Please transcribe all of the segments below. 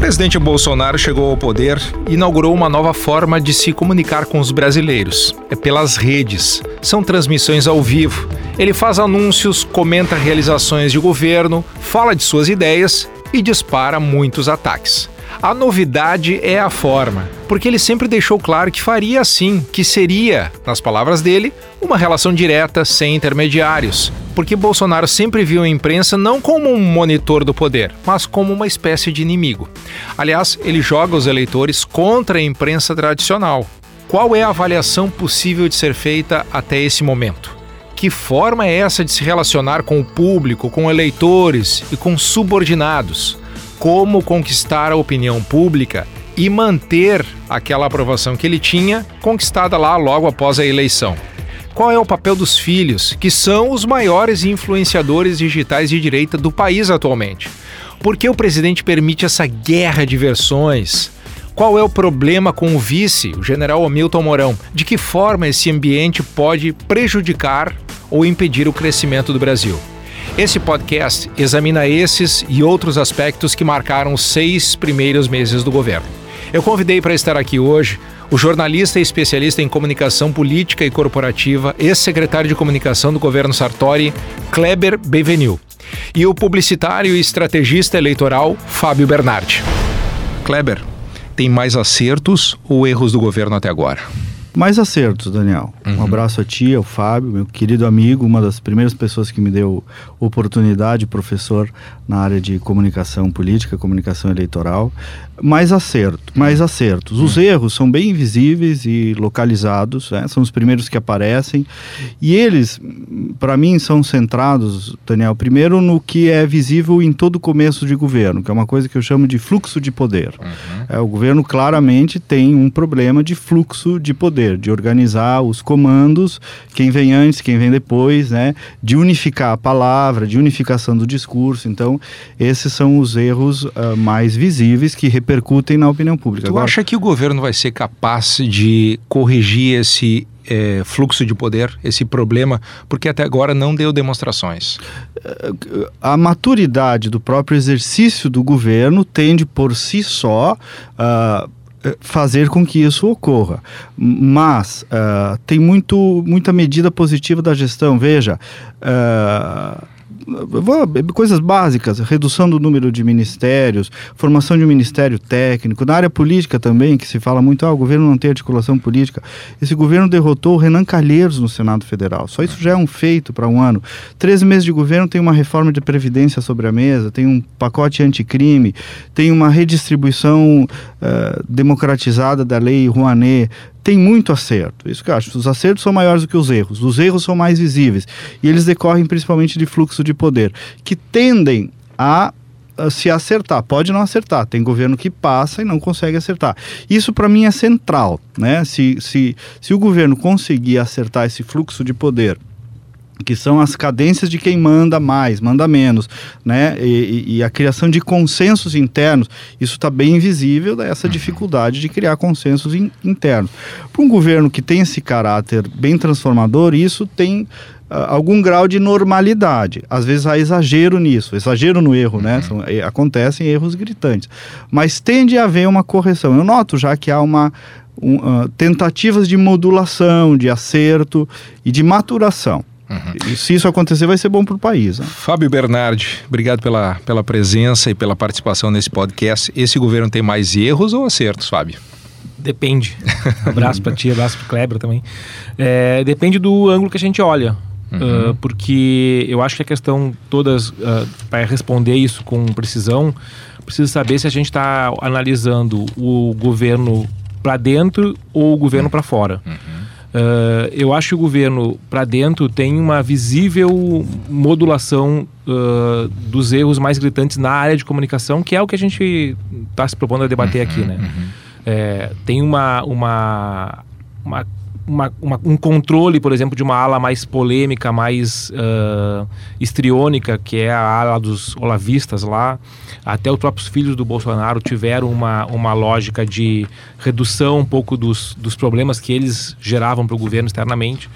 presidente Bolsonaro chegou ao poder e inaugurou uma nova forma de se comunicar com os brasileiros. É pelas redes. São transmissões ao vivo. Ele faz anúncios, comenta realizações de governo, fala de suas ideias e dispara muitos ataques. A novidade é a forma, porque ele sempre deixou claro que faria assim, que seria, nas palavras dele, uma relação direta, sem intermediários. Porque Bolsonaro sempre viu a imprensa não como um monitor do poder, mas como uma espécie de inimigo. Aliás, ele joga os eleitores contra a imprensa tradicional. Qual é a avaliação possível de ser feita até esse momento? Que forma é essa de se relacionar com o público, com eleitores e com subordinados? Como conquistar a opinião pública e manter aquela aprovação que ele tinha conquistada lá logo após a eleição. Qual é o papel dos filhos, que são os maiores influenciadores digitais de direita do país atualmente? Por que o presidente permite essa guerra de versões? Qual é o problema com o vice, o general Hamilton Mourão? De que forma esse ambiente pode prejudicar ou impedir o crescimento do Brasil? Esse podcast examina esses e outros aspectos que marcaram os seis primeiros meses do governo. Eu convidei para estar aqui hoje o jornalista e especialista em comunicação política e corporativa, ex-secretário de comunicação do governo Sartori, Kleber Bevenil, e o publicitário e estrategista eleitoral, Fábio Bernardi. Kleber, tem mais acertos ou erros do governo até agora? Mais acertos, Daniel. Uhum. Um abraço a ti, ao Fábio, meu querido amigo, uma das primeiras pessoas que me deu oportunidade, professor na área de comunicação política, comunicação eleitoral. Mais acerto, mais acertos. Os uhum. erros são bem visíveis e localizados, né? são os primeiros que aparecem. E eles, para mim, são centrados, Daniel, primeiro no que é visível em todo começo de governo, que é uma coisa que eu chamo de fluxo de poder. Uhum. É, o governo claramente tem um problema de fluxo de poder de organizar os comandos, quem vem antes, quem vem depois, né? De unificar a palavra, de unificação do discurso. Então, esses são os erros uh, mais visíveis que repercutem na opinião pública. Tu Agora, acha que o governo vai ser capaz de corrigir esse é, fluxo de poder, esse problema, porque até agora não deu demonstrações? A maturidade do próprio exercício do governo tende por si só. Uh, eh, fazer com que isso ocorra. Mas uh, tem muito, muita medida positiva da gestão. Veja, uh, coisas básicas, redução do número de ministérios, formação de um ministério técnico, na área política também, que se fala muito, ah, o governo não tem articulação política. Esse governo derrotou o Renan Calheiros no Senado Federal. Só isso já é um feito para um ano. Treze meses de governo tem uma reforma de previdência sobre a mesa, tem um pacote anticrime, tem uma redistribuição uh, democratizada da lei Rouanet, tem muito acerto. Isso que eu acho. Os acertos são maiores do que os erros. Os erros são mais visíveis. E eles decorrem principalmente de fluxo de poder, que tendem a se acertar, pode não acertar. Tem governo que passa e não consegue acertar. Isso para mim é central, né? Se, se, se o governo conseguir acertar esse fluxo de poder que são as cadências de quem manda mais, manda menos, né? E, e a criação de consensos internos, isso está bem visível dessa uhum. dificuldade de criar consensos in, internos. Para um governo que tem esse caráter bem transformador, isso tem uh, algum grau de normalidade. Às vezes há exagero nisso, exagero no erro, né? Uhum. São, é, acontecem erros gritantes, mas tende a haver uma correção. Eu noto já que há uma um, uh, tentativas de modulação, de acerto e de maturação. Uhum. E se isso acontecer, vai ser bom para o país. Né? Fábio Bernardi, obrigado pela, pela presença e pela participação nesse podcast. Esse governo tem mais erros ou acertos, Fábio? Depende. abraço para ti, abraço para Kleber também. É, depende do ângulo que a gente olha. Uhum. Uh, porque eu acho que a questão todas, uh, para responder isso com precisão, precisa saber se a gente está analisando o governo para dentro ou o governo uhum. para fora. Uhum. Uh, eu acho que o governo, para dentro, tem uma visível modulação uh, dos erros mais gritantes na área de comunicação, que é o que a gente está se propondo a debater aqui. Né? Uhum. É, tem uma, uma, uma uma, uma, um controle, por exemplo, de uma ala mais polêmica, mais uh, estriônica, que é a ala dos olavistas lá. Até os próprios filhos do Bolsonaro tiveram uma, uma lógica de redução um pouco dos, dos problemas que eles geravam para o governo externamente.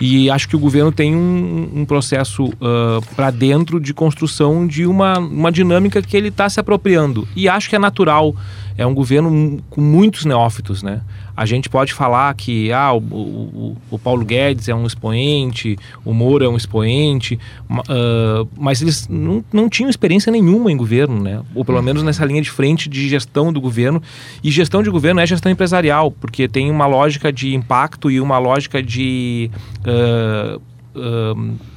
E acho que o governo tem um, um processo uh, para dentro de construção de uma, uma dinâmica que ele está se apropriando. E acho que é natural. É um governo com muitos neófitos, né? A gente pode falar que ah, o, o, o Paulo Guedes é um expoente, o Moro é um expoente, uh, mas eles não, não tinham experiência nenhuma em governo, né? ou pelo menos nessa linha de frente de gestão do governo. E gestão de governo é gestão empresarial, porque tem uma lógica de impacto e uma lógica de. Uh, uh,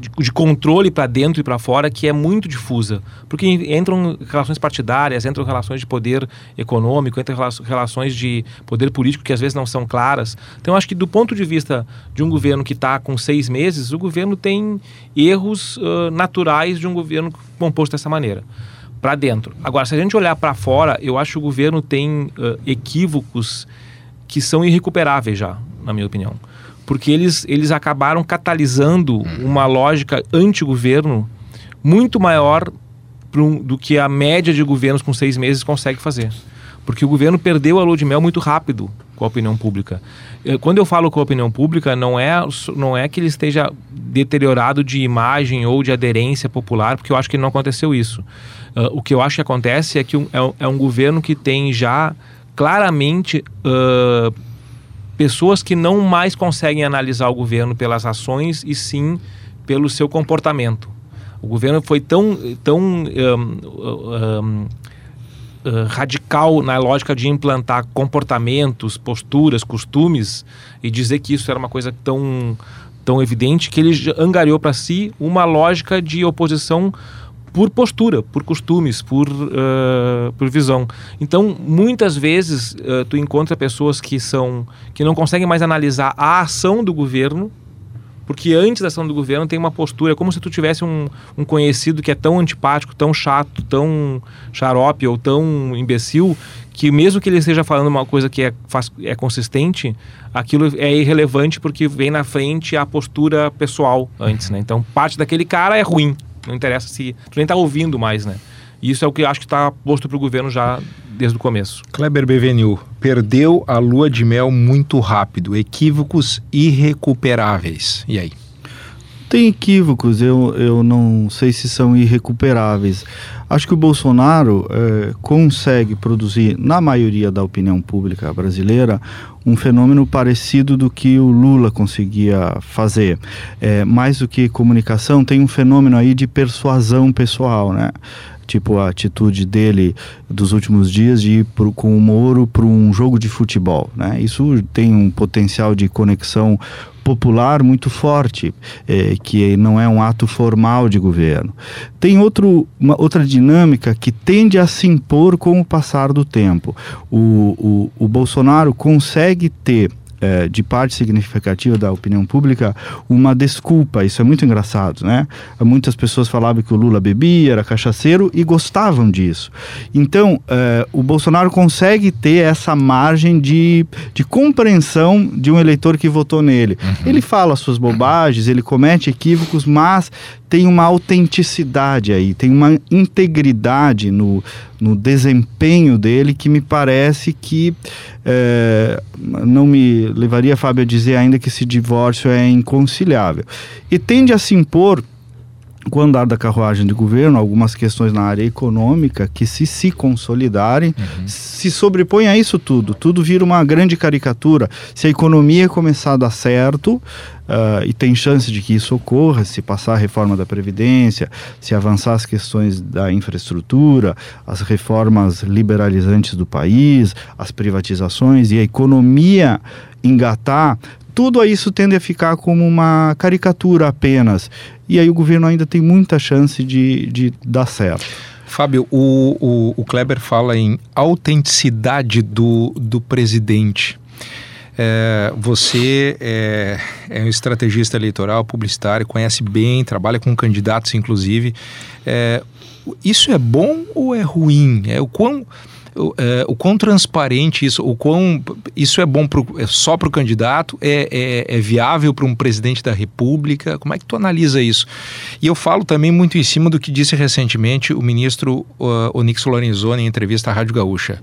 de, de controle para dentro e para fora que é muito difusa. Porque entram relações partidárias, entram relações de poder econômico, entram relações de poder político que às vezes não são claras. Então, acho que do ponto de vista de um governo que está com seis meses, o governo tem erros uh, naturais de um governo composto dessa maneira para dentro. Agora, se a gente olhar para fora, eu acho que o governo tem uh, equívocos que são irrecuperáveis já, na minha opinião porque eles, eles acabaram catalisando uhum. uma lógica anti-governo muito maior um, do que a média de governos com seis meses consegue fazer. Porque o governo perdeu a lua de mel muito rápido com a opinião pública. Eh, quando eu falo com a opinião pública, não é, não é que ele esteja deteriorado de imagem ou de aderência popular, porque eu acho que não aconteceu isso. Uh, o que eu acho que acontece é que um, é, é um governo que tem já claramente uh, pessoas que não mais conseguem analisar o governo pelas ações e sim pelo seu comportamento. O governo foi tão, tão um, um, uh, radical na lógica de implantar comportamentos, posturas, costumes e dizer que isso era uma coisa tão, tão evidente que ele angariou para si uma lógica de oposição por postura, por costumes, por, uh, por visão. Então, muitas vezes uh, tu encontra pessoas que são que não conseguem mais analisar a ação do governo, porque antes da ação do governo tem uma postura, como se tu tivesse um, um conhecido que é tão antipático, tão chato, tão xarope ou tão imbecil, que mesmo que ele esteja falando uma coisa que é, faz, é consistente, aquilo é irrelevante porque vem na frente a postura pessoal antes, né? Então, parte daquele cara é ruim. Não interessa se. Tu nem tá ouvindo mais, né? E isso é o que acho que está posto para o governo já desde o começo. Kleber Bevenil, perdeu a lua de mel muito rápido, equívocos irrecuperáveis. E aí? Tem equívocos, eu, eu não sei se são irrecuperáveis. Acho que o Bolsonaro é, consegue produzir, na maioria da opinião pública brasileira, um fenômeno parecido do que o Lula conseguia fazer. É, mais do que comunicação, tem um fenômeno aí de persuasão pessoal, né? Tipo a atitude dele dos últimos dias de ir pro, com o Moro para um jogo de futebol. Né? Isso tem um potencial de conexão popular muito forte, é, que não é um ato formal de governo. Tem outro, uma, outra dinâmica que tende a se impor com o passar do tempo. O, o, o Bolsonaro consegue ter é, de parte significativa da opinião pública uma desculpa. Isso é muito engraçado, né? Muitas pessoas falavam que o Lula bebia, era cachaceiro e gostavam disso. Então, é, o Bolsonaro consegue ter essa margem de, de compreensão de um eleitor que votou nele. Uhum. Ele fala suas bobagens, ele comete equívocos, mas tem uma autenticidade aí, tem uma integridade no, no desempenho dele que me parece que é, não me levaria, Fábio, a dizer ainda que esse divórcio é inconciliável. E tende a se impor com o andar da carruagem de governo, algumas questões na área econômica que, se se consolidarem, uhum. se sobrepõem a isso tudo. Tudo vira uma grande caricatura. Se a economia começar a dar certo, uh, e tem chance de que isso ocorra, se passar a reforma da Previdência, se avançar as questões da infraestrutura, as reformas liberalizantes do país, as privatizações e a economia engatar, tudo isso tende a ficar como uma caricatura apenas. E aí o governo ainda tem muita chance de, de dar certo. Fábio, o, o, o Kleber fala em autenticidade do, do presidente. É, você é, é, um estrategista eleitoral, publicitário, conhece bem, trabalha com candidatos, inclusive. É, isso é bom ou é ruim? É o quão o, é, o quão transparente isso, o quão isso é bom pro, é só para o candidato, é, é, é viável para um presidente da República? Como é que tu analisa isso? E eu falo também muito em cima do que disse recentemente o ministro uh, Onix Lorenzoni em entrevista à Rádio Gaúcha.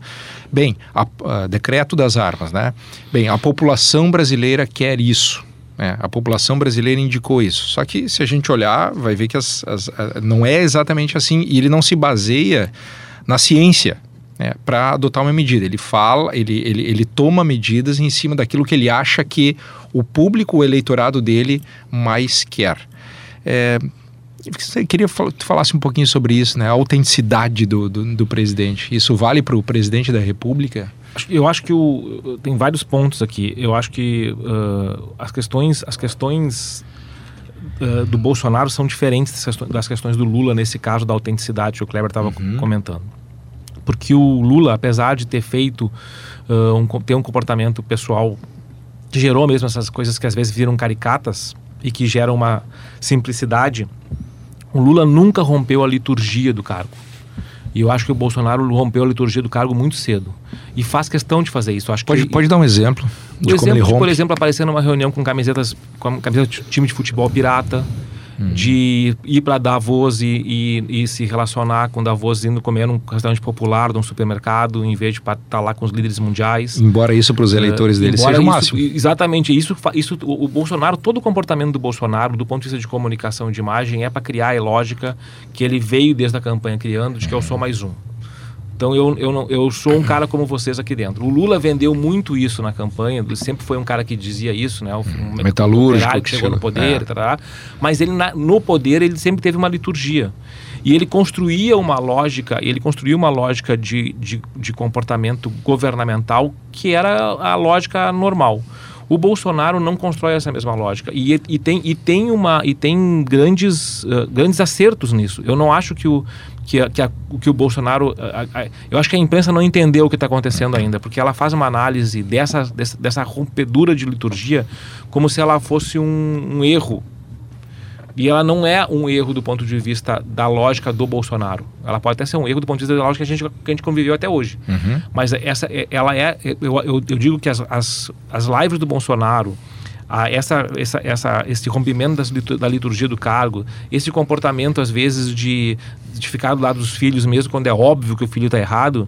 Bem, a, a, decreto das armas, né? Bem, a população brasileira quer isso. É, a população brasileira indicou isso. Só que se a gente olhar, vai ver que as, as, não é exatamente assim. E ele não se baseia na ciência né, para adotar uma medida. Ele fala, ele, ele, ele toma medidas em cima daquilo que ele acha que o público, o eleitorado dele mais quer. É, eu queria que tu falasse um pouquinho sobre isso, né? A autenticidade do, do, do presidente. Isso vale para o presidente da República? Eu acho que o, tem vários pontos aqui. Eu acho que uh, as questões, as questões uh, do Bolsonaro são diferentes das questões do Lula nesse caso da autenticidade que o Kleber estava uhum. comentando. Porque o Lula, apesar de ter feito uh, um, ter um comportamento pessoal que gerou mesmo essas coisas que às vezes viram caricatas e que geram uma simplicidade, o Lula nunca rompeu a liturgia do cargo. E eu acho que o Bolsonaro rompeu a liturgia do cargo muito cedo. E faz questão de fazer isso. Acho pode, que, pode dar um exemplo de como exemplo ele rompe? por exemplo, aparecer numa reunião com camisetas, com camiseta de time de futebol pirata, Hum. de ir para Davos e, e, e, se relacionar com Davos indo comer num restaurante popular, num supermercado, em vez de estar tá lá com os líderes mundiais. Embora isso para os é, eleitores uh, dele seja o máximo. Exatamente. Isso, isso, o, o, Bolsonaro, todo o comportamento do Bolsonaro, do ponto de vista de comunicação de imagem, é para criar a lógica que ele veio desde a campanha criando, de que eu sou mais um. Então eu, eu, não, eu sou um cara como vocês aqui dentro. O Lula vendeu muito isso na campanha, ele sempre foi um cara que dizia isso, né? Um metalúrgico que chegou no poder, é. tará, mas ele na, no poder ele sempre teve uma liturgia. E ele construía uma lógica, ele construía uma lógica de, de, de comportamento governamental que era a lógica normal. O Bolsonaro não constrói essa mesma lógica e, e tem, e tem, uma, e tem grandes, uh, grandes acertos nisso. Eu não acho que o, que, a, que, a, que o Bolsonaro. A, eu acho que a imprensa não entendeu o que está acontecendo ainda, porque ela faz uma análise dessa, dessa, dessa rompedura de liturgia como se ela fosse um, um erro e ela não é um erro do ponto de vista da lógica do Bolsonaro. Ela pode até ser um erro do ponto de vista da lógica que a gente, que a gente conviveu até hoje. Uhum. Mas essa, ela é. Eu, eu, eu, digo que as, as, as lives do Bolsonaro. A essa, essa, essa, esse rompimento das, da liturgia do cargo, esse comportamento, às vezes, de, de ficar do lado dos filhos, mesmo quando é óbvio que o filho está errado,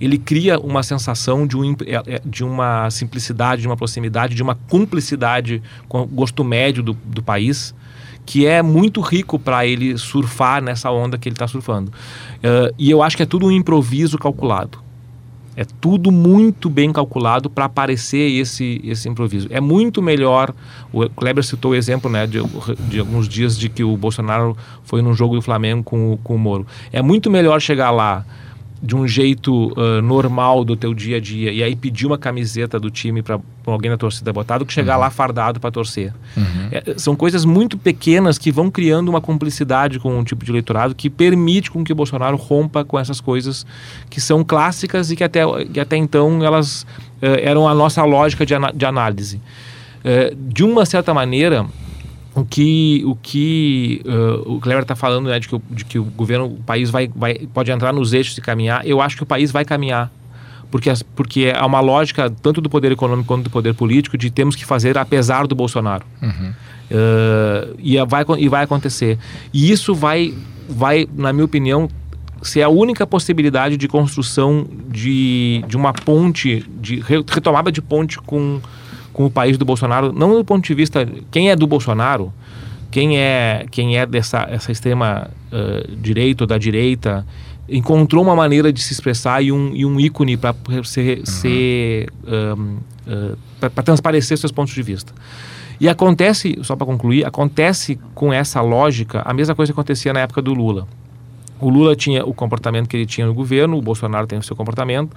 ele cria uma sensação de, um, é, é, de uma simplicidade, de uma proximidade, de uma cumplicidade com o gosto médio do, do país que é muito rico para ele surfar nessa onda que ele está surfando. Uh, e eu acho que é tudo um improviso calculado. É tudo muito bem calculado para aparecer esse, esse improviso. É muito melhor. O Kleber citou o exemplo né, de, de alguns dias de que o Bolsonaro foi num jogo do Flamengo com, com o Moro. É muito melhor chegar lá de um jeito uh, normal do teu dia a dia e aí pedir uma camiseta do time para alguém da torcida botar do que chegar uhum. lá fardado para torcer. Uhum. É, são coisas muito pequenas que vão criando uma cumplicidade com um tipo de eleitorado que permite com que o Bolsonaro rompa com essas coisas que são clássicas e que até, que até então elas uh, eram a nossa lógica de, de análise. Uh, de uma certa maneira, o que o que uh, o Cleber está falando né, de, que o, de que o governo, o país vai, vai pode entrar nos eixos e caminhar. Eu acho que o país vai caminhar porque porque é uma lógica tanto do poder econômico quanto do poder político de temos que fazer apesar do Bolsonaro. Uhum. Uh, e vai e vai acontecer. E isso vai vai na minha opinião ser a única possibilidade de construção de, de uma ponte de retomada de ponte com com o país do Bolsonaro, não do ponto de vista quem é do Bolsonaro, quem é quem é dessa essa extrema uh, direita ou da direita encontrou uma maneira de se expressar e um, e um ícone para ser, uhum. ser um, uh, para transparecer seus pontos de vista. E acontece, só para concluir, acontece com essa lógica a mesma coisa que acontecia na época do Lula. O Lula tinha o comportamento que ele tinha no governo, o Bolsonaro tem o seu comportamento,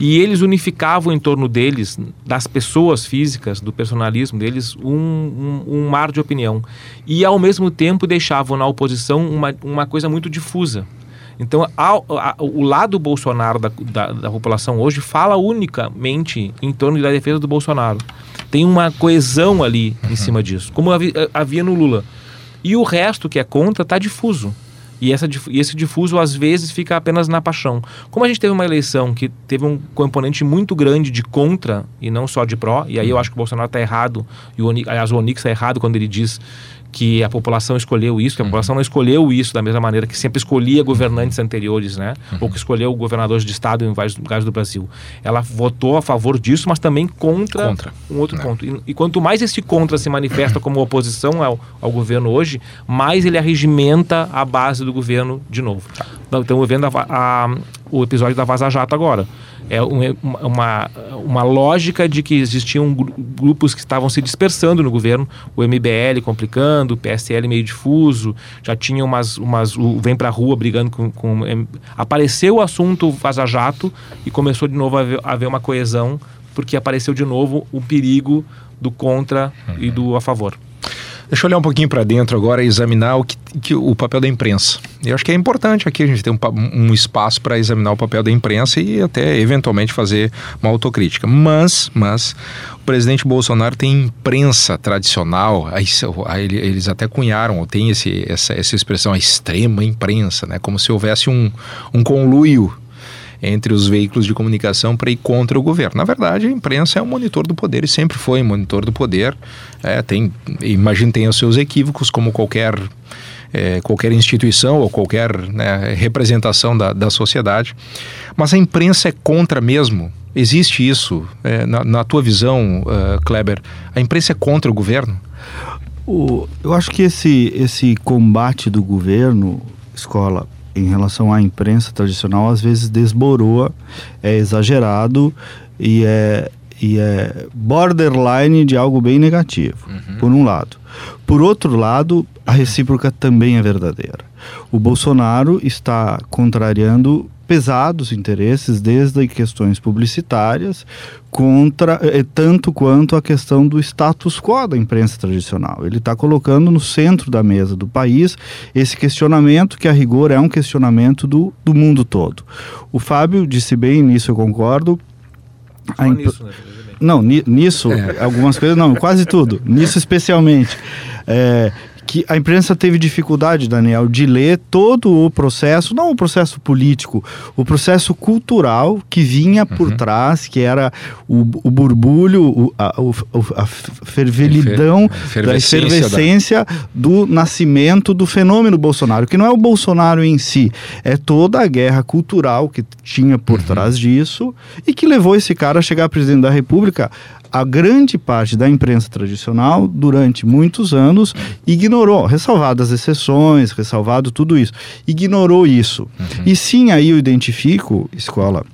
e eles unificavam em torno deles, das pessoas físicas, do personalismo deles, um, um, um mar de opinião. E ao mesmo tempo deixavam na oposição uma, uma coisa muito difusa. Então, ao, o lado Bolsonaro da, da, da, população hoje fala unicamente em torno da defesa do Bolsonaro. Tem uma coesão ali uhum. em cima disso, como havia, havia no Lula. E o resto que é contra está difuso. E, essa, e esse difuso, às vezes, fica apenas na paixão. Como a gente teve uma eleição que teve um componente muito grande de contra e não só de pró, e aí eu uhum. acho que o Bolsonaro está errado, e o, aliás, o Onix está errado quando ele diz que a população escolheu isso, que a população não escolheu isso da mesma maneira que sempre escolhia governantes anteriores, né? Uhum. Ou que escolheu governadores de estado em vários lugares do Brasil. Ela votou a favor disso, mas também contra, contra. um outro não. ponto. E, e, quanto mais esse contra se manifesta como oposição ao, ao governo hoje, mais ele arregimenta a base do governo de novo. Tá. Estamos vendo a, a, o episódio da Vaza Jato agora é uma, uma lógica de que existiam grupos que estavam se dispersando no governo, o MBL complicando, o PSL meio difuso, já tinha umas, umas o Vem Pra Rua brigando com, com... Apareceu o assunto Vaza Jato e começou de novo a haver, a haver uma coesão, porque apareceu de novo o perigo do contra e do a favor. Deixa eu olhar um pouquinho para dentro agora e examinar o, que, que, o papel da imprensa. Eu acho que é importante aqui a gente ter um, um espaço para examinar o papel da imprensa e até eventualmente fazer uma autocrítica. Mas, mas o presidente Bolsonaro tem imprensa tradicional, eles até cunharam, ou tem esse, essa, essa expressão, a extrema imprensa, né? como se houvesse um, um conluio entre os veículos de comunicação para ir contra o governo. Na verdade, a imprensa é um monitor do poder e sempre foi um monitor do poder. É, tem, imagino tem os seus equívocos, como qualquer é, qualquer instituição ou qualquer né, representação da, da sociedade. Mas a imprensa é contra mesmo? Existe isso? É, na, na, tua visão, uh, Kleber, a imprensa é contra o governo? O, eu acho que esse, esse combate do governo, escola, em relação à imprensa tradicional às vezes desboroa, é exagerado e é, e é borderline de algo bem negativo, uhum. por um lado. Por outro lado, a recíproca também é verdadeira. O Bolsonaro está contrariando pesados interesses, desde questões publicitárias, contra eh, tanto quanto a questão do status quo da imprensa tradicional. Ele está colocando no centro da mesa do país esse questionamento que, a rigor, é um questionamento do, do mundo todo. O Fábio disse bem, nisso eu concordo. Imp... Nisso, né? Não, nisso, é. algumas coisas, não, quase tudo. Nisso especialmente. É, que a imprensa teve dificuldade, Daniel, de ler todo o processo, não o processo político, o processo cultural que vinha por uhum. trás, que era o, o burbulho, o, a, o, a fervelidão, da efervescência da... do nascimento do fenômeno Bolsonaro, que não é o Bolsonaro em si, é toda a guerra cultural que tinha por uhum. trás disso e que levou esse cara a chegar a presidente da República a grande parte da imprensa tradicional, durante muitos anos, ignorou, ressalvadas as exceções, ressalvado tudo isso, ignorou isso. Uhum. E sim, aí eu identifico, escola,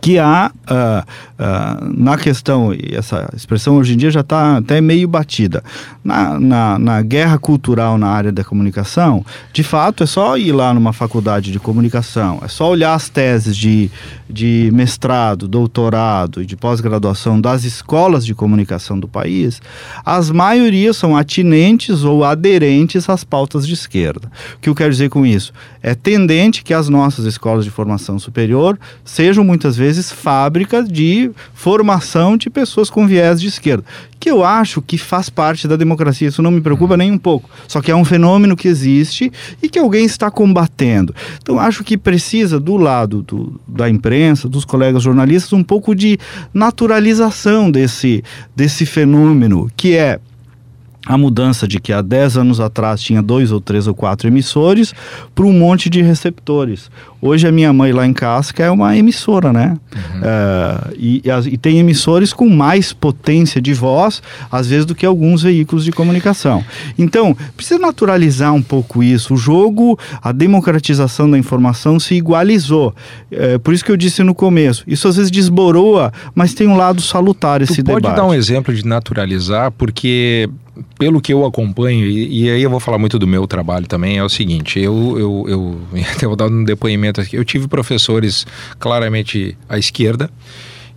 que há uh, uh, na questão, e essa expressão hoje em dia já está até meio batida, na, na, na, guerra cultural na área da comunicação, de fato é só ir lá numa faculdade de comunicação, é só olhar as teses de, de mestrado, doutorado e de pós-graduação das escolas de comunicação do país, as maiorias são atinentes ou aderentes às pautas de esquerda. O que eu quero dizer com isso? É tendente que as nossas escolas de formação superior sejam muitas vezes fábricas de formação de pessoas com viés de esquerda, que eu acho que faz parte da democracia, isso não me preocupa nem um pouco. Só que é um fenômeno que existe e que alguém está combatendo. Então acho que precisa do lado do, da imprensa, dos colegas jornalistas, um pouco de naturalização desse, desse fenômeno, que é a mudança de que há 10 anos atrás tinha dois ou três ou quatro emissores para um monte de receptores. Hoje a minha mãe lá em Casca é uma emissora, né? Uhum. Uh, e, e, tem emissores com mais potência de voz, às vezes, do que alguns veículos de comunicação. Então, precisa naturalizar um pouco isso. O jogo, a democratização da informação se igualizou. Uh, por isso que eu disse no começo, isso às vezes desboroa, mas tem um lado salutar esse tu pode debate. Pode dar um exemplo de naturalizar, porque pelo que eu acompanho, e, e, aí eu vou falar muito do meu trabalho também, é o seguinte, eu, eu, eu, eu vou dar um depoimento aqui, eu tive professores claramente à esquerda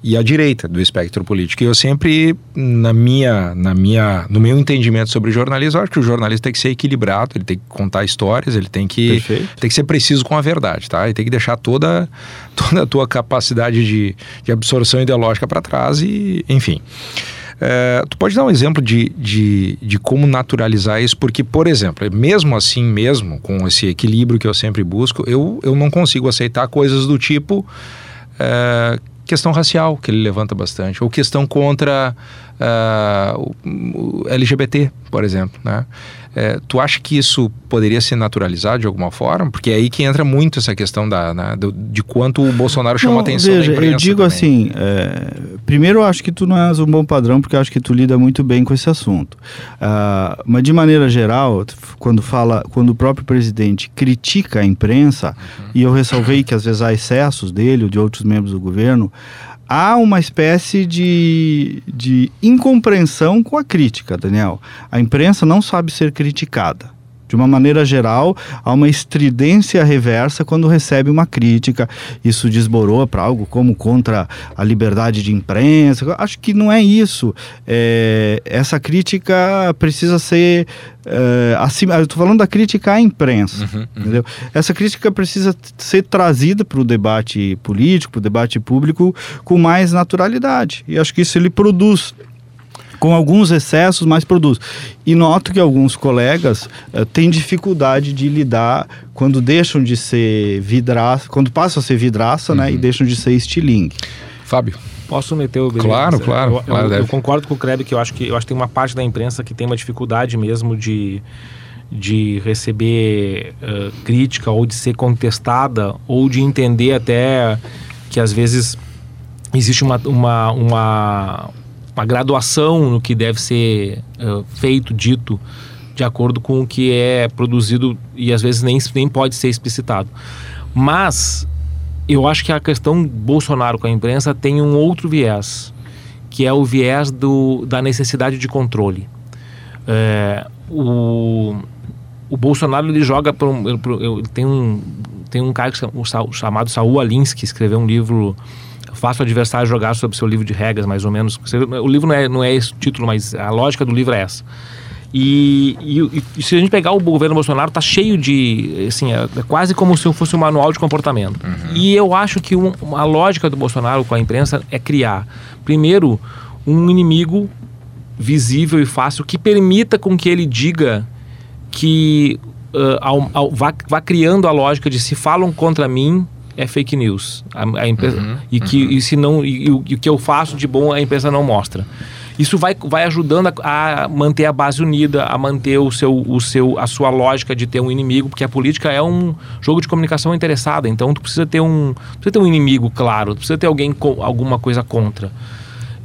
e à direita do espectro político, e eu sempre, na minha, na minha, no meu entendimento sobre jornalismo, acho que o jornalista tem que ser equilibrado, ele tem que contar histórias, ele tem que, tem que ser preciso com a verdade, tá? Ele tem que deixar toda, toda a tua capacidade de, de absorção ideológica para trás e, enfim... É, tu pode dar um exemplo de, de, de como naturalizar isso? Porque, por exemplo, mesmo assim mesmo, com esse equilíbrio que eu sempre busco, eu, eu não consigo aceitar coisas do tipo... É, questão racial, que ele levanta bastante, ou questão contra o, o LGBT, por exemplo, né? É, tu acha que isso poderia se naturalizar de alguma forma? Porque é aí que entra muito essa questão da, né, do, de quanto o Bolsonaro chamou a atenção veja, da imprensa. Eu digo também. assim, é, primeiro eu acho que tu não és um bom padrão, porque eu acho que tu lida muito bem com esse assunto. Uh, mas de maneira geral, quando fala, quando o próprio presidente critica a imprensa, uhum. e eu ressalvei que às vezes há excessos dele ou de outros membros do governo, há uma espécie de, de incompreensão com a crítica, Daniel. A imprensa não sabe ser criticada. De uma maneira geral, há uma estridência reversa quando recebe uma crítica. Isso desboroa para algo como contra a liberdade de imprensa. Acho que não é isso. É, essa crítica precisa ser. É, acima, eu estou falando da crítica à imprensa. Uhum, uhum. Entendeu? Essa crítica precisa ser trazida para o debate político, para o debate público, com mais naturalidade. E acho que isso ele produz com alguns excessos, mas produz. E noto que alguns colegas uh, têm dificuldade de lidar quando deixam de ser vidraça, quando passam a ser vidraça, uhum. né, e uhum. deixam de ser estilingue. Fábio. Posso meter o Claro, claro. Eu, claro eu, eu, concordo com o Kreb que eu acho que eu acho que tem uma parte da imprensa que tem uma dificuldade mesmo de de receber uh, crítica ou de ser contestada ou de entender até que às vezes existe uma, uma, uma uma graduação no que deve ser uh, feito, dito, de acordo com o que é produzido e às vezes nem, nem pode ser explicitado. Mas eu acho que a questão Bolsonaro com a imprensa tem um outro viés, que é o viés do, da necessidade de controle. É, o, o Bolsonaro ele joga para um, ele, tem um tem um cara chamado Saul Alins que escreveu um livro faça o adversário jogar sobre seu livro de regras, mais ou menos. O livro não é, não é esse título, mas a lógica do livro é essa. E, e, e, se a gente pegar o governo Bolsonaro, tá cheio de. Assim, é, é quase como se fosse um manual de comportamento. Uhum. E eu acho que um, a lógica do Bolsonaro com a imprensa é criar, primeiro, um inimigo visível e fácil que permita com que ele diga que uh, ao, ao, vá, vá criando a lógica de se falam contra mim, é fake news. A, a empresa, uhum, e que uhum. e se não e, e, o que eu faço de bom a empresa não mostra. Isso vai, vai ajudando a, a, manter a base unida, a manter o seu, o seu, a sua lógica de ter um inimigo, porque a política é um jogo de comunicação interessada. Então tu precisa ter um, precisa ter um inimigo claro, precisa ter alguém com alguma coisa contra.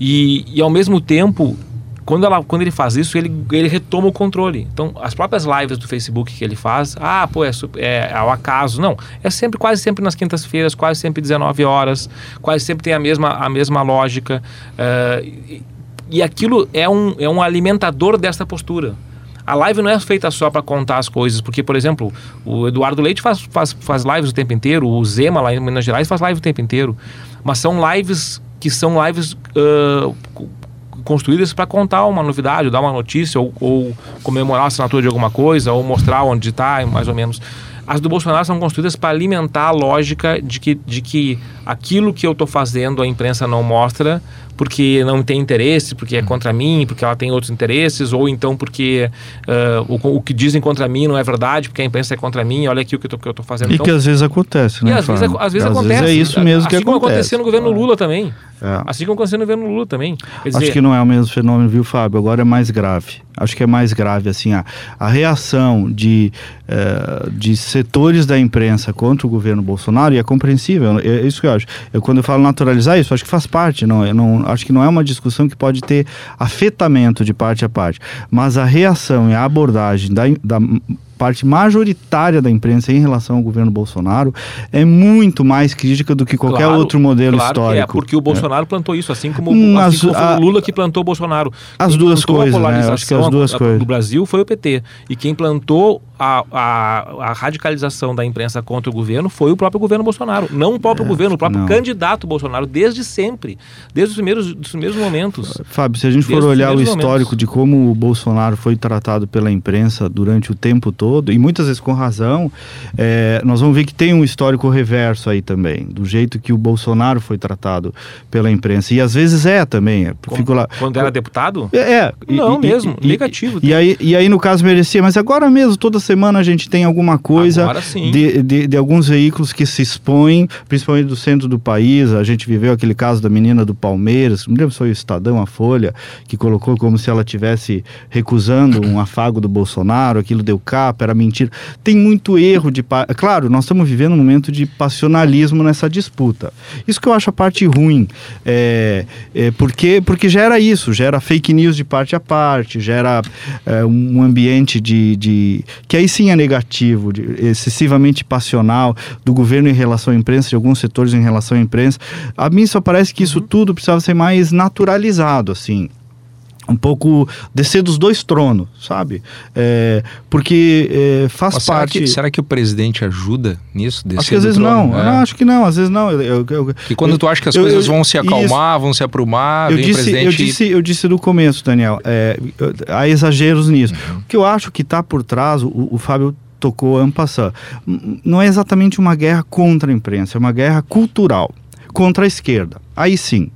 E, e ao mesmo tempo quando, ela, quando ele faz isso, ele, ele retoma o controle. Então, as próprias lives do Facebook que ele faz, ah, pô, é, é, é ao acaso. Não, é sempre, quase sempre nas quintas-feiras, quase sempre 19 horas, quase sempre tem a mesma, a mesma lógica. Uh, e, e aquilo é um, é um alimentador dessa postura. A live não é feita só para contar as coisas, porque, por exemplo, o Eduardo Leite faz, faz, faz lives o tempo inteiro, o Zema lá em Minas Gerais faz live o tempo inteiro. Mas são lives que são lives uh, construídas para contar uma novidade, dar uma notícia, ou, ou, comemorar a assinatura de alguma coisa, ou mostrar onde está, mais ou menos. As do Bolsonaro são construídas para alimentar a lógica de que, de que aquilo que eu estou fazendo a imprensa não mostra, porque não tem interesse, porque é uhum. contra mim, porque ela tem outros interesses, ou então porque uh, o, o, que dizem contra mim não é verdade, porque a imprensa é contra mim, olha aqui o que eu estou fazendo. E então, que às vezes acontece, né? E às vezes, às vezes às acontece. Vezes é isso mesmo assim que acontece. Assim como aconteceu no governo Lula também. É. Assim como aconteceu no governo Lula também. Dizer, Acho que não é o mesmo fenômeno, viu, Fábio? Agora é mais grave. Acho que é mais grave, assim, a, a reação de, uh, de setores da imprensa contra o governo Bolsonaro, e é compreensível, é, é isso que eu acho. Eu, quando eu falo naturalizar isso, acho que faz parte, não, eu não, acho que não é uma discussão que pode ter afetamento de parte a parte, mas a reação e a abordagem da, da parte majoritária da imprensa em relação ao governo Bolsonaro é muito mais crítica do que qualquer claro, outro modelo claro histórico. é, porque o Bolsonaro é. plantou isso, assim como, hum, assim como a, o Lula que plantou o Bolsonaro. As quem duas coisas, né? as duas coisas. do Brasil foi o PT. E quem plantou a, a, a, radicalização da imprensa contra o governo foi o próprio governo Bolsonaro. Não o próprio é, governo, o próprio não. candidato Bolsonaro, desde sempre, desde os primeiros, dos primeiros momentos. Fábio, se a gente for olhar o histórico momentos. de como o Bolsonaro foi tratado pela imprensa durante o tempo todo, todo, e muitas vezes com razão, é, nós vamos ver que tem um histórico reverso aí também, do jeito que o Bolsonaro foi tratado pela imprensa. E às vezes é também. É, fico lá, quando era deputado? É. é Não, e, mesmo, e, negativo. E, e, aí, e aí, no caso, merecia. Mas agora mesmo, toda semana a gente tem alguma coisa de, de, de, alguns veículos que se expõem, principalmente do centro do país. A gente viveu aquele caso da menina do Palmeiras, não lembro se foi o Estadão, a Folha, que colocou como se ela tivesse recusando um afago do Bolsonaro, aquilo deu capa, era mentira. Tem muito erro de. Claro, nós estamos vivendo um momento de passionalismo nessa disputa. Isso que eu acho a parte ruim. É, é porque, porque gera isso, gera fake news de parte a parte, gera é, um ambiente de, de. que aí sim é negativo, de, excessivamente passional do governo em relação à imprensa, de alguns setores em relação à imprensa. A mim só parece que isso tudo precisava ser mais naturalizado, assim um pouco descer dos dois tronos, sabe? É, porque é, faz Mas parte. Será que, será que, o presidente ajuda nisso? Acho que às vezes trono? não. É. não. Acho que não. Às vezes não. Eu, eu, que quando eu, tu acha que as coisas vão se acalmar, isso, vão se aprumar, eu disse, presidente... eu disse, eu disse no começo, Daniel. É, há exageros nisso. Uhum. O que eu acho que está por trás, o, o Fábio tocou ampassar. Não é exatamente uma guerra contra a imprensa, é uma guerra cultural contra a esquerda. Aí sim.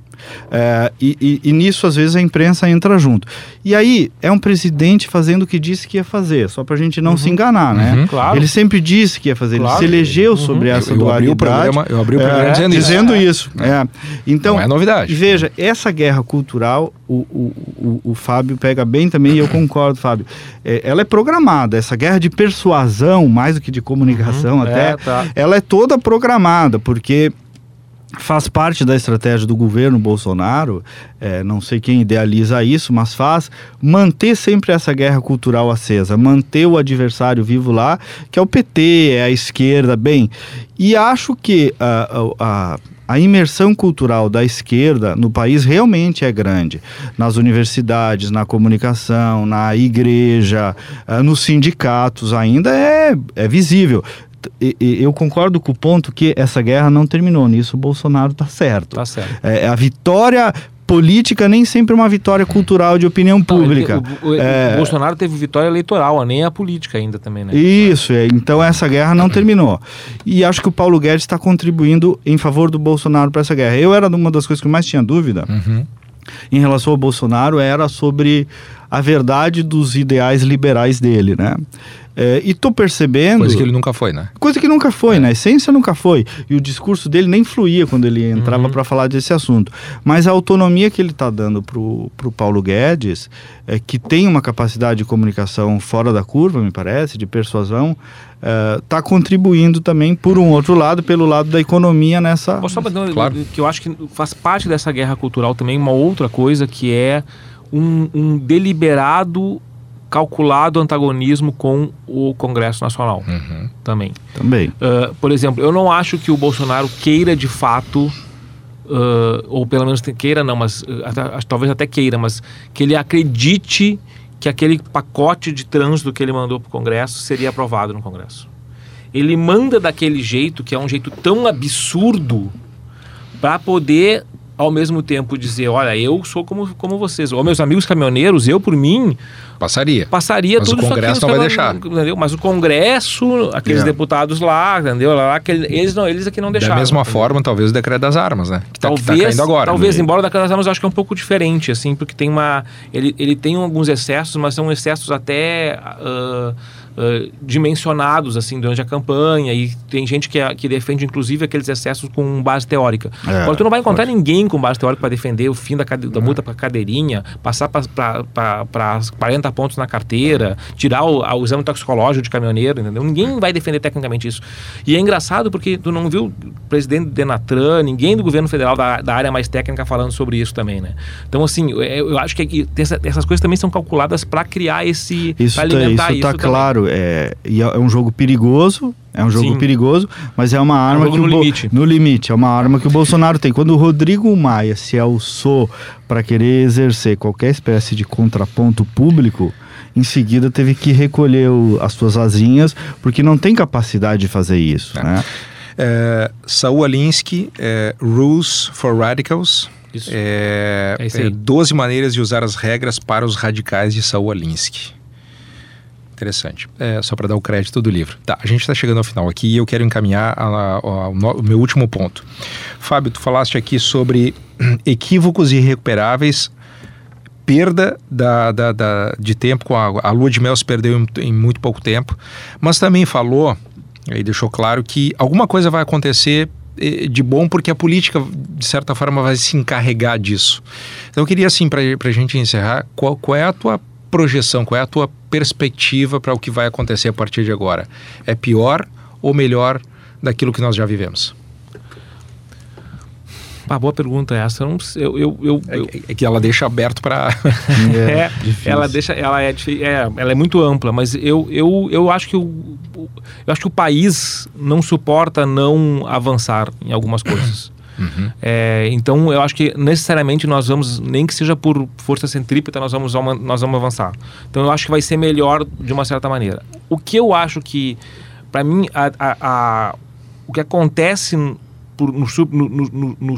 É, e, e, e, nisso, às vezes, a imprensa entra junto. E aí, é um presidente fazendo o que disse que ia fazer, só para a gente não uhum. se enganar, né? Uhum, claro. Ele sempre disse que ia fazer, claro. ele se elegeu uhum. sobre essa eu, dualidade. Eu abri o programa, eu abri o programa é, dizendo, dizendo isso. isso. É. Então, não é novidade. Veja, essa guerra cultural, o, o, o, o Fábio pega bem também, e eu concordo, Fábio. É, ela é programada, essa guerra de persuasão, mais do que de comunicação uhum. até, é, tá. ela é toda programada, porque faz parte da estratégia do governo Bolsonaro, é, não sei quem idealiza isso, mas faz manter sempre essa guerra cultural acesa, manter o adversário vivo lá, que é o PT, é a esquerda, bem. E acho que a, a, a imersão cultural da esquerda no país realmente é grande. Nas universidades, na comunicação, na igreja, ah, nos sindicatos ainda é, é visível eu concordo com o ponto que essa guerra não terminou. Nisso o Bolsonaro está certo. Tá certo. É, a vitória política nem sempre é uma vitória cultural de opinião pública. Não, o, o, é... o, Bolsonaro teve vitória eleitoral, nem a política ainda também, né? Isso, é, então essa guerra não terminou. E acho que o Paulo Guedes está contribuindo em favor do Bolsonaro para essa guerra. Eu era uma das coisas que mais tinha dúvida uhum. em relação ao Bolsonaro, era sobre a verdade dos ideais liberais dele, né? É, e tô percebendo. Coisa que ele nunca foi, né? Coisa que nunca foi, é. né? A essência nunca foi. E o discurso dele nem fluía quando ele entrava uhum. para falar desse assunto. Mas a autonomia que ele está dando pro, pro Paulo Guedes, é, que tem uma capacidade de comunicação fora da curva, me parece, de persuasão, está é, contribuindo também, por um outro lado, pelo lado da economia nessa. Posso só claro. que eu acho que faz parte dessa guerra cultural também uma outra coisa que é um, um deliberado calculado antagonismo com o Congresso Nacional uhum. também. Também. Uh, por exemplo, eu não acho que o Bolsonaro queira de fato, uh, ou pelo menos queira não, mas uh, até, talvez até queira, mas que ele acredite que aquele pacote de trânsito que ele mandou para o Congresso seria aprovado no Congresso. Ele manda daquele jeito, que é um jeito tão absurdo, para poder ao mesmo tempo dizer, olha, eu sou como, como vocês, ou meus amigos caminhoneiros, eu por mim passaria, passaria Mas tudo o Congresso não vai deixar, entendeu? Mas o Congresso, aqueles yeah. deputados lá, entendeu? Lá, aquele, eles não, eles aqui não deixaram. Da mesma entendeu? forma, talvez o decreto das armas, né? Que tá, talvez, que tá caindo agora. Talvez, né? embora o decreto das armas eu acho que é um pouco diferente, assim, porque tem uma, ele, ele tem alguns excessos, mas são excessos até uh, uh, dimensionados assim durante a campanha e tem gente que, que defende inclusive aqueles excessos com base teórica. É, Agora tu não vai encontrar pode. ninguém com base teórica para defender o fim da, da multa para cadeirinha, passar para 40 pontos na carteira, tirar o, o, exame toxicológico de caminhoneiro, entendeu? Ninguém vai defender tecnicamente isso. E é engraçado porque tu não viu o presidente do Denatran, ninguém do governo federal da, da área mais técnica falando sobre isso também, né? Então assim, eu, eu acho que essa, essas coisas também são calculadas para criar esse, isso tá, alimentar isso. Tá isso tá claro, é, é um jogo perigoso, é um jogo Sim. perigoso, mas é uma arma é um que no limite. no limite, é uma arma que o Bolsonaro tem. Quando o Rodrigo Maia se alçou para querer exercer qualquer espécie de contraponto público, em seguida teve que recolher o, as suas asinhas, porque não tem capacidade de fazer isso, é. né? É, Saul Alinsky, é, Rules for Radicals. Isso. É, é, isso é 12 maneiras de usar as regras para os radicais de Saul Alinsky. Interessante. É, só para dar o crédito do livro. Tá, a gente está chegando ao final aqui e eu quero encaminhar o meu último ponto. Fábio, tu falaste aqui sobre equívocos irrecuperáveis, perda da, da, da, de tempo com a, a lua de mel se perdeu em, em muito pouco tempo, mas também falou, e deixou claro que alguma coisa vai acontecer eh, de bom porque a política, de certa forma, vai se encarregar disso. Então eu queria, assim, para a gente encerrar, qual, qual é a tua projeção, qual é a tua perspectiva para o que vai acontecer a partir de agora? É pior ou melhor daquilo que nós já vivemos? Uma boa pergunta essa. Eu, eu, eu, eu, é, é, que ela deixa aberto para. é, é ela deixa, ela é, é, ela é muito ampla, mas eu, eu, eu acho que o, eu acho que o país não suporta não avançar em algumas coisas. Uhum. É, então eu acho que necessariamente nós vamos, nem que seja por força centrípeta, nós vamos, nós vamos avançar. Então eu acho que vai ser melhor de uma certa maneira. O que eu acho que, para mim, a, a, a, o que acontece por, no, sub, no, no, no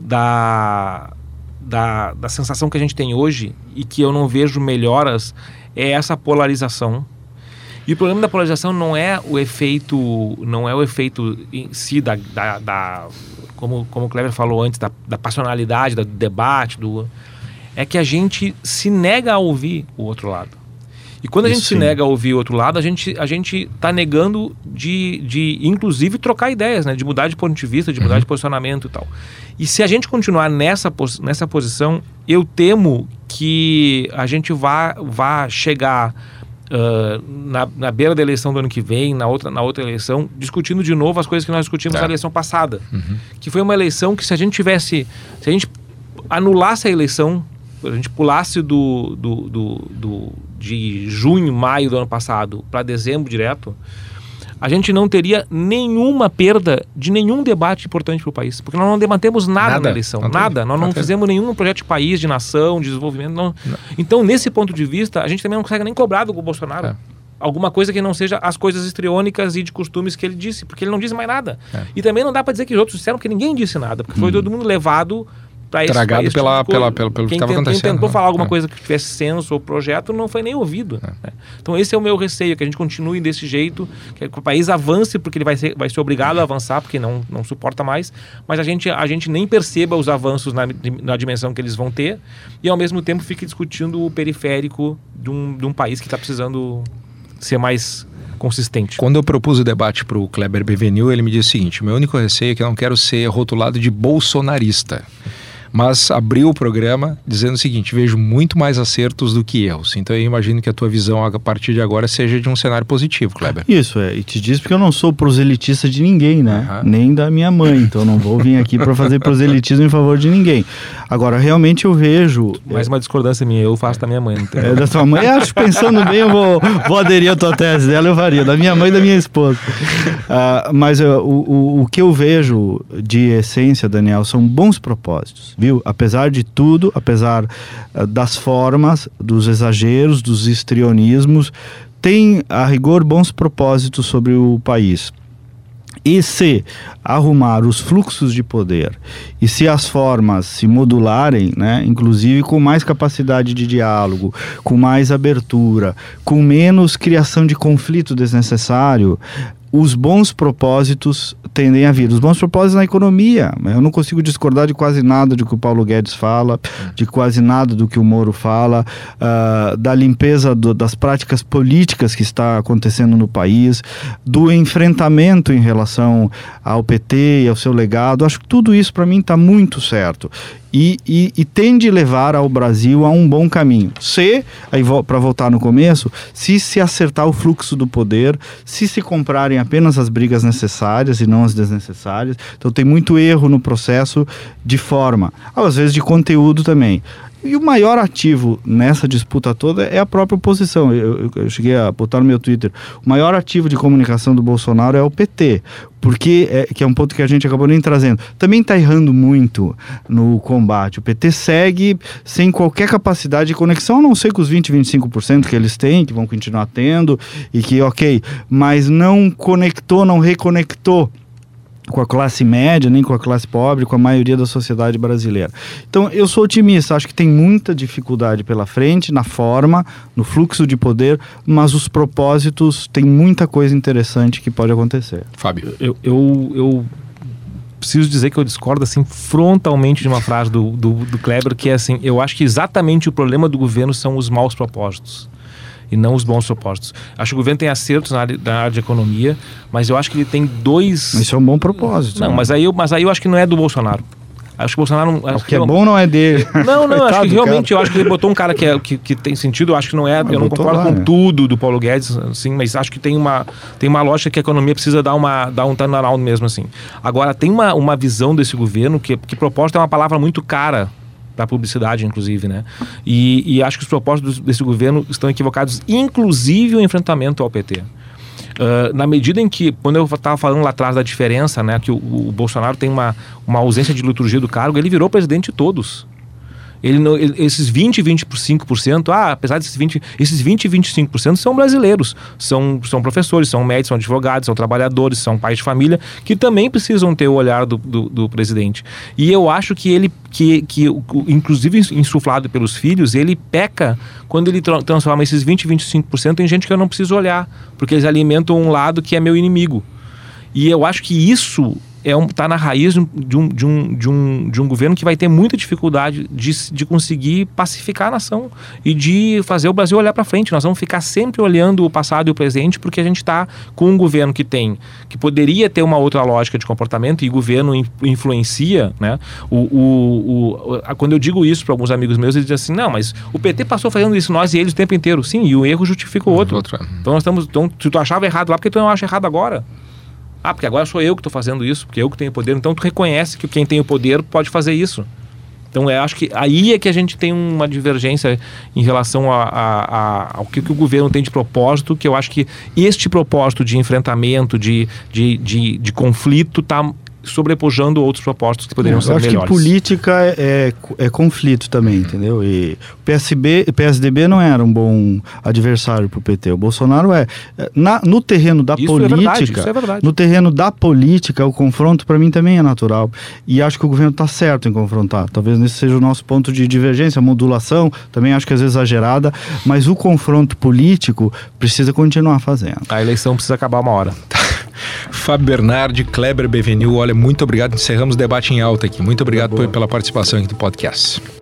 da, da, da sensação que a gente tem hoje e que eu não vejo melhoras é essa polarização e o problema da polarização não é o efeito, não é o efeito em si da, da, da como, como o Kleber falou antes, da, da passionalidade, do debate, do, é que a gente se nega a ouvir o outro lado. E quando a gente se nega a ouvir o outro lado, a gente a gente está negando de, de, inclusive, trocar ideias, né? De mudar de ponto de vista, de mudar uhum. de posicionamento e tal. E se a gente continuar nessa, nessa posição, eu temo que a gente vá, vá chegar uh, na, na, beira da eleição do ano que vem, na outra, na outra eleição, discutindo de novo as coisas que nós discutimos é. na eleição passada. Uhum. Que foi uma eleição que, se a gente tivesse. Se a gente anulasse a eleição, a gente pulasse do, do, do, do de junho, maio do ano passado para dezembro direto, a gente não teria nenhuma perda de nenhum debate importante para o país. Porque nós não debatemos nada, nada na eleição. Não nada. Nós não, não fizemos nenhum projeto de país, de nação, de desenvolvimento. Não. não. Então, nesse ponto de vista, a gente também não consegue nem cobrar do Bolsonaro. É. Alguma coisa que não seja as coisas estriônicas e de costumes que ele disse, porque ele não disse mais nada. É. E também não dá para dizer que os outros disseram que ninguém disse nada, porque hum. foi todo mundo levado isso. Tragado tipo pela, tipo pela, pelo, pelo que estava acontecendo. Quem tentou né? falar alguma é. coisa que tivesse senso ou projeto não foi nem ouvido. É. Né? Então esse é o meu receio, que a gente continue desse jeito, que o país avance porque ele vai ser, vai ser obrigado a avançar, porque não, não suporta mais, mas a gente, a gente nem perceba os avanços na, na dimensão que eles vão ter e ao mesmo tempo fique discutindo o periférico de um, de um país que está precisando ser mais consistente. Quando eu propus o debate para o Kleber Bevenil, ele me disse o seguinte: meu único receio é que eu não quero ser rotulado de bolsonarista mas abriu o programa dizendo o seguinte: vejo muito mais acertos do que erros. Então eu imagino que a tua visão a partir de agora seja de um cenário positivo, Kleber. Isso, é. E te diz porque eu não sou proselitista de ninguém, né? Uhum. Nem da minha mãe. Então não vou vir aqui para fazer proselitismo em favor de ninguém. Agora, realmente eu vejo. Mais uma discordância minha, eu faço da minha mãe. É, da sua mãe, acho pensando bem, eu vou, vou aderir à tua tese dela, eu faria. Da minha mãe e da minha esposa. Uh, mas uh, o, o, o que eu vejo de essência, Daniel, são bons propósitos viu? Apesar de tudo, apesar uh, das formas, dos exageros, dos histrionismos, tem a rigor bons propósitos sobre o país. E se arrumar os fluxos de poder e se as formas se modularem, né, inclusive com mais capacidade de diálogo, com mais abertura, com menos criação de conflito desnecessário, os bons propósitos tendem a vir. Os bons propósitos na economia. Eu não consigo discordar de quase nada do que o Paulo Guedes fala, de quase nada do que o Moro fala, uh, da limpeza do, das práticas políticas que está acontecendo no país, do enfrentamento em relação ao PT e ao seu legado. Acho que tudo isso para mim está muito certo e, e, e, tende a levar ao Brasil a um bom caminho. Se, aí para voltar no começo, se se acertar o fluxo do poder, se se comprarem apenas as brigas necessárias e não as desnecessárias. Então tem muito erro no processo de forma, às vezes de conteúdo também. E o maior ativo nessa disputa toda é a própria oposição. Eu, eu, cheguei a botar no meu Twitter. O maior ativo de comunicação do Bolsonaro é o PT. Porque, é, que é um ponto que a gente acabou nem trazendo. Também está errando muito no combate. O PT segue sem qualquer capacidade de conexão, a não ser com os 20, 25% que eles têm, que vão continuar tendo, e que, ok, mas não conectou, não reconectou com a classe média, nem com a classe pobre, com a maioria da sociedade brasileira. Então, eu sou otimista, acho que tem muita dificuldade pela frente, na forma, no fluxo de poder, mas os propósitos, tem muita coisa interessante que pode acontecer. Fábio. Eu, eu, eu preciso dizer que eu discordo assim frontalmente de uma frase do, do, do Kleber, que é assim, eu acho que exatamente o problema do governo são os maus propósitos e não os bons propósitos. Acho que o governo tem acertos na área, na área de economia, mas eu acho que ele tem dois. Isso é um bom propósito. Não, né? mas, aí eu, mas aí eu acho que não é do Bolsonaro. Acho que o Bolsonaro. Acho o que, que é bom não é dele. Não, não, acho que realmente, eu acho que ele botou um cara que, é, que, que tem sentido, eu acho que não é. Mas eu não concordo lá, com né? tudo do Paulo Guedes, assim, mas acho que tem uma, tem uma lógica que a economia precisa dar, uma, dar um turnaround mesmo, assim. Agora, tem uma, uma visão desse governo que, que proposta é uma palavra muito cara para publicidade, inclusive, né? E, e, acho que os propósitos desse governo estão equivocados, inclusive o enfrentamento ao PT. Uh, ah, na medida em que, quando eu estava falando lá atrás da diferença, né, que o, o Bolsonaro tem uma, uma ausência de liturgia do cargo, ele virou presidente de todos. Ele, esses 20, 25%, ah, apesar desses 20, esses 20, 25% são brasileiros, são, são professores, são médicos, são advogados, são trabalhadores, são pais de família, que também precisam ter o olhar do, do, do presidente. E eu acho que ele, que, que inclusive insuflado pelos filhos, ele peca quando ele tra transforma esses 20, 25% em gente que eu não preciso olhar, porque eles alimentam um lado que é meu inimigo. E eu acho que isso é um, tá na raiz de um, de, um, de, um, de um governo que vai ter muita dificuldade de, de conseguir pacificar a nação e de fazer o Brasil olhar para frente. Nós vamos ficar sempre olhando o passado e o presente porque a gente está com um governo que tem, que poderia ter uma outra lógica de comportamento e o governo influencia, né? O, o, o, quando eu digo isso para alguns amigos meus, eles dizem assim, não, mas o PT passou fazendo isso, nós e eles o tempo inteiro. Sim, e o erro justifica o outro. outro. É. Então nós estamos, então, se tu achava errado lá, porque tu não acha errado agora? Ah, porque agora sou eu que estou fazendo isso, porque eu que tenho poder. Então tu reconhece que quem tem o poder pode fazer isso. Então eu acho que aí é que a gente tem uma divergência em relação a, a, a, ao que, que, o governo tem de propósito, que eu acho que este propósito de enfrentamento, de, de, de, de conflito, está sobrepujando outros propósitos que poderiam é, ser melhores. Eu acho que política é, é, é, conflito também, entendeu? E o PSB, PSDB não era um bom adversário para o PT. O Bolsonaro é. Na, no terreno da isso política, é verdade, isso é verdade. no terreno da política, o confronto para mim também é natural. E acho que o governo está certo em confrontar. Talvez esse seja o nosso ponto de divergência, modulação, também acho que às vezes exagerada, mas o confronto político precisa continuar fazendo. A eleição precisa acabar uma hora. Fábio Bernardi, Kleber Bevenil, olha, muito obrigado. Encerramos o debate em alta aqui. Muito obrigado por, pela participação aqui do podcast.